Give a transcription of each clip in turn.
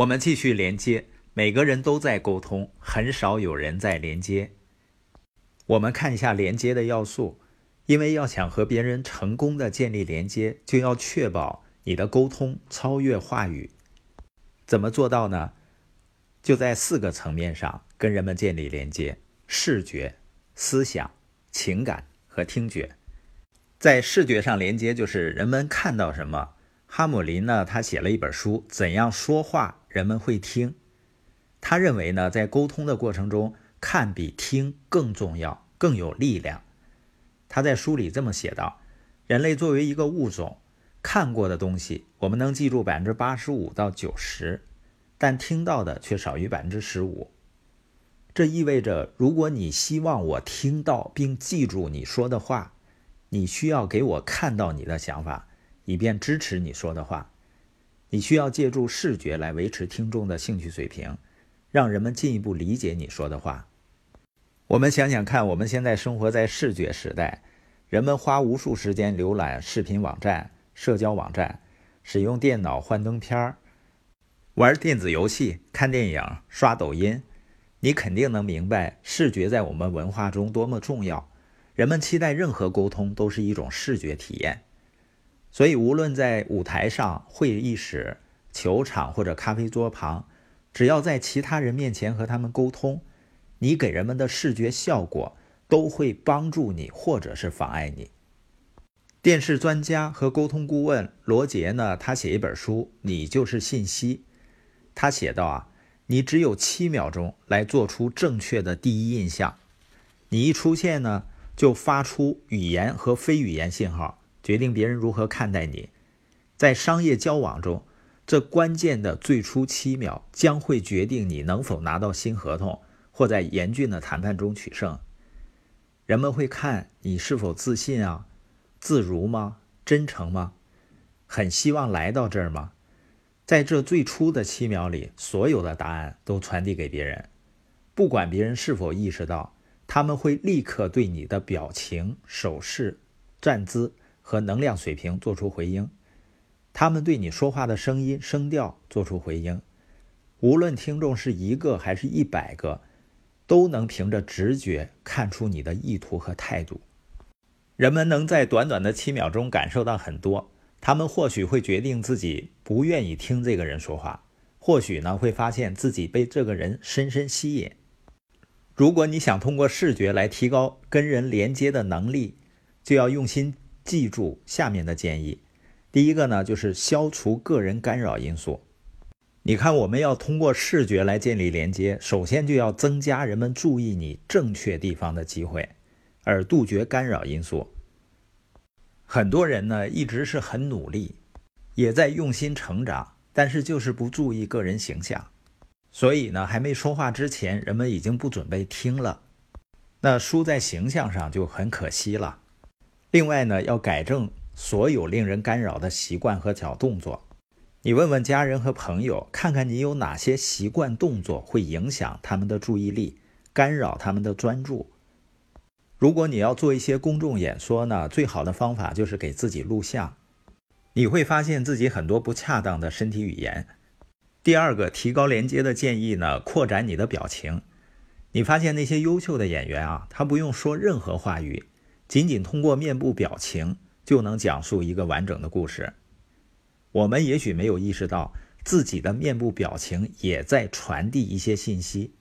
我们继续连接，每个人都在沟通，很少有人在连接。我们看一下连接的要素，因为要想和别人成功的建立连接，就要确保你的沟通超越话语。怎么做到呢？就在四个层面上跟人们建立连接：视觉、思想、情感和听觉。在视觉上连接，就是人们看到什么。哈姆林呢，他写了一本书，怎样说话人们会听。他认为呢，在沟通的过程中，看比听更重要，更有力量。他在书里这么写道：人类作为一个物种，看过的东西我们能记住百分之八十五到九十，但听到的却少于百分之十五。这意味着，如果你希望我听到并记住你说的话，你需要给我看到你的想法，以便支持你说的话。你需要借助视觉来维持听众的兴趣水平，让人们进一步理解你说的话。我们想想看，我们现在生活在视觉时代，人们花无数时间浏览视频网站、社交网站，使用电脑幻灯片儿，玩电子游戏、看电影、刷抖音。你肯定能明白，视觉在我们文化中多么重要。人们期待任何沟通都是一种视觉体验，所以无论在舞台上、会议室、球场或者咖啡桌旁，只要在其他人面前和他们沟通，你给人们的视觉效果都会帮助你，或者是妨碍你。电视专家和沟通顾问罗杰呢，他写一本书《你就是信息》，他写道啊，你只有七秒钟来做出正确的第一印象，你一出现呢。就发出语言和非语言信号，决定别人如何看待你。在商业交往中，这关键的最初七秒将会决定你能否拿到新合同，或在严峻的谈判中取胜。人们会看你是否自信啊，自如吗？真诚吗？很希望来到这儿吗？在这最初的七秒里，所有的答案都传递给别人，不管别人是否意识到。他们会立刻对你的表情、手势、站姿和能量水平做出回应。他们对你说话的声音、声调做出回应。无论听众是一个还是一百个，都能凭着直觉看出你的意图和态度。人们能在短短的七秒钟感受到很多。他们或许会决定自己不愿意听这个人说话，或许呢会发现自己被这个人深深吸引。如果你想通过视觉来提高跟人连接的能力，就要用心记住下面的建议。第一个呢，就是消除个人干扰因素。你看，我们要通过视觉来建立连接，首先就要增加人们注意你正确地方的机会，而杜绝干扰因素。很多人呢，一直是很努力，也在用心成长，但是就是不注意个人形象。所以呢，还没说话之前，人们已经不准备听了，那输在形象上就很可惜了。另外呢，要改正所有令人干扰的习惯和小动作。你问问家人和朋友，看看你有哪些习惯动作会影响他们的注意力，干扰他们的专注。如果你要做一些公众演说呢，最好的方法就是给自己录像，你会发现自己很多不恰当的身体语言。第二个提高连接的建议呢，扩展你的表情。你发现那些优秀的演员啊，他不用说任何话语，仅仅通过面部表情就能讲述一个完整的故事。我们也许没有意识到自己的面部表情也在传递一些信息。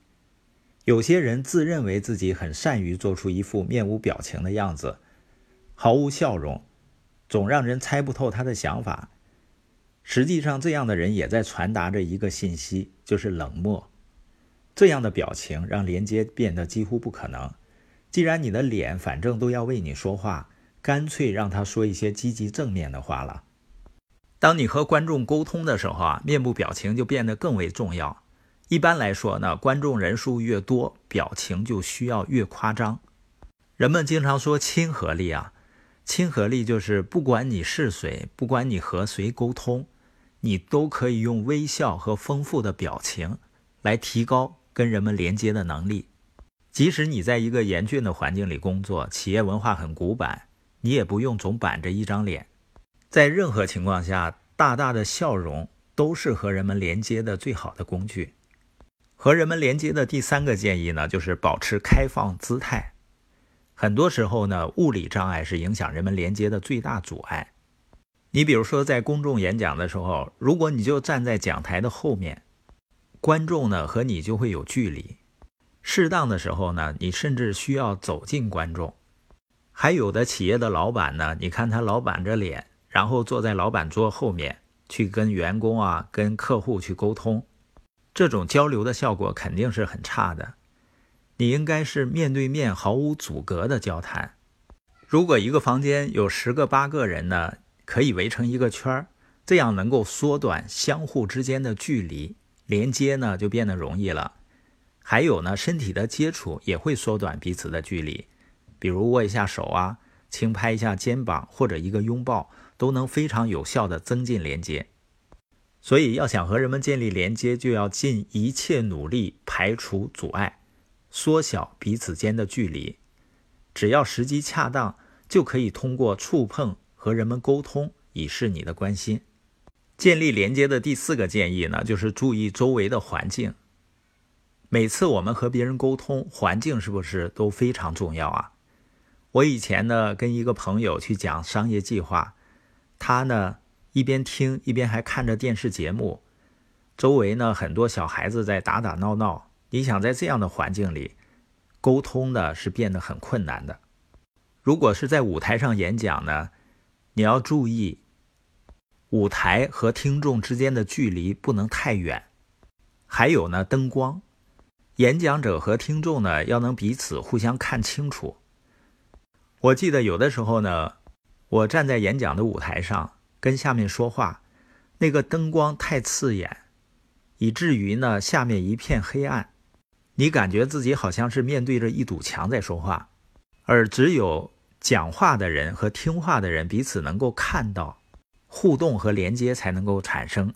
有些人自认为自己很善于做出一副面无表情的样子，毫无笑容，总让人猜不透他的想法。实际上，这样的人也在传达着一个信息，就是冷漠。这样的表情让连接变得几乎不可能。既然你的脸反正都要为你说话，干脆让他说一些积极正面的话了。当你和观众沟通的时候啊，面部表情就变得更为重要。一般来说呢，观众人数越多，表情就需要越夸张。人们经常说亲和力啊，亲和力就是不管你是谁，不管你和谁沟通。你都可以用微笑和丰富的表情来提高跟人们连接的能力。即使你在一个严峻的环境里工作，企业文化很古板，你也不用总板着一张脸。在任何情况下，大大的笑容都是和人们连接的最好的工具。和人们连接的第三个建议呢，就是保持开放姿态。很多时候呢，物理障碍是影响人们连接的最大阻碍。你比如说，在公众演讲的时候，如果你就站在讲台的后面，观众呢和你就会有距离。适当的时候呢，你甚至需要走进观众。还有的企业的老板呢，你看他老板着脸，然后坐在老板桌后面去跟员工啊、跟客户去沟通，这种交流的效果肯定是很差的。你应该是面对面、毫无阻隔的交谈。如果一个房间有十个、八个人呢，可以围成一个圈儿，这样能够缩短相互之间的距离，连接呢就变得容易了。还有呢，身体的接触也会缩短彼此的距离，比如握一下手啊，轻拍一下肩膀，或者一个拥抱，都能非常有效的增进连接。所以，要想和人们建立连接，就要尽一切努力排除阻碍。缩小彼此间的距离，只要时机恰当，就可以通过触碰和人们沟通，以示你的关心。建立连接的第四个建议呢，就是注意周围的环境。每次我们和别人沟通，环境是不是都非常重要啊？我以前呢，跟一个朋友去讲商业计划，他呢一边听一边还看着电视节目，周围呢很多小孩子在打打闹闹。你想在这样的环境里沟通呢，是变得很困难的。如果是在舞台上演讲呢，你要注意舞台和听众之间的距离不能太远。还有呢，灯光，演讲者和听众呢要能彼此互相看清楚。我记得有的时候呢，我站在演讲的舞台上跟下面说话，那个灯光太刺眼，以至于呢下面一片黑暗。你感觉自己好像是面对着一堵墙在说话，而只有讲话的人和听话的人彼此能够看到，互动和连接才能够产生。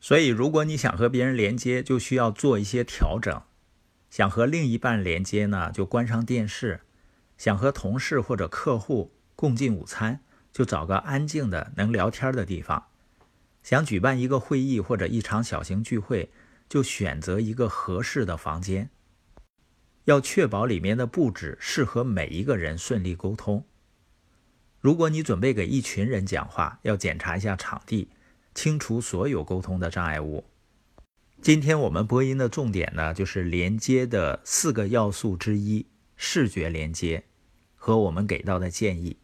所以，如果你想和别人连接，就需要做一些调整。想和另一半连接呢，就关上电视；想和同事或者客户共进午餐，就找个安静的能聊天的地方；想举办一个会议或者一场小型聚会。就选择一个合适的房间，要确保里面的布置适合每一个人顺利沟通。如果你准备给一群人讲话，要检查一下场地，清除所有沟通的障碍物。今天我们播音的重点呢，就是连接的四个要素之一——视觉连接，和我们给到的建议。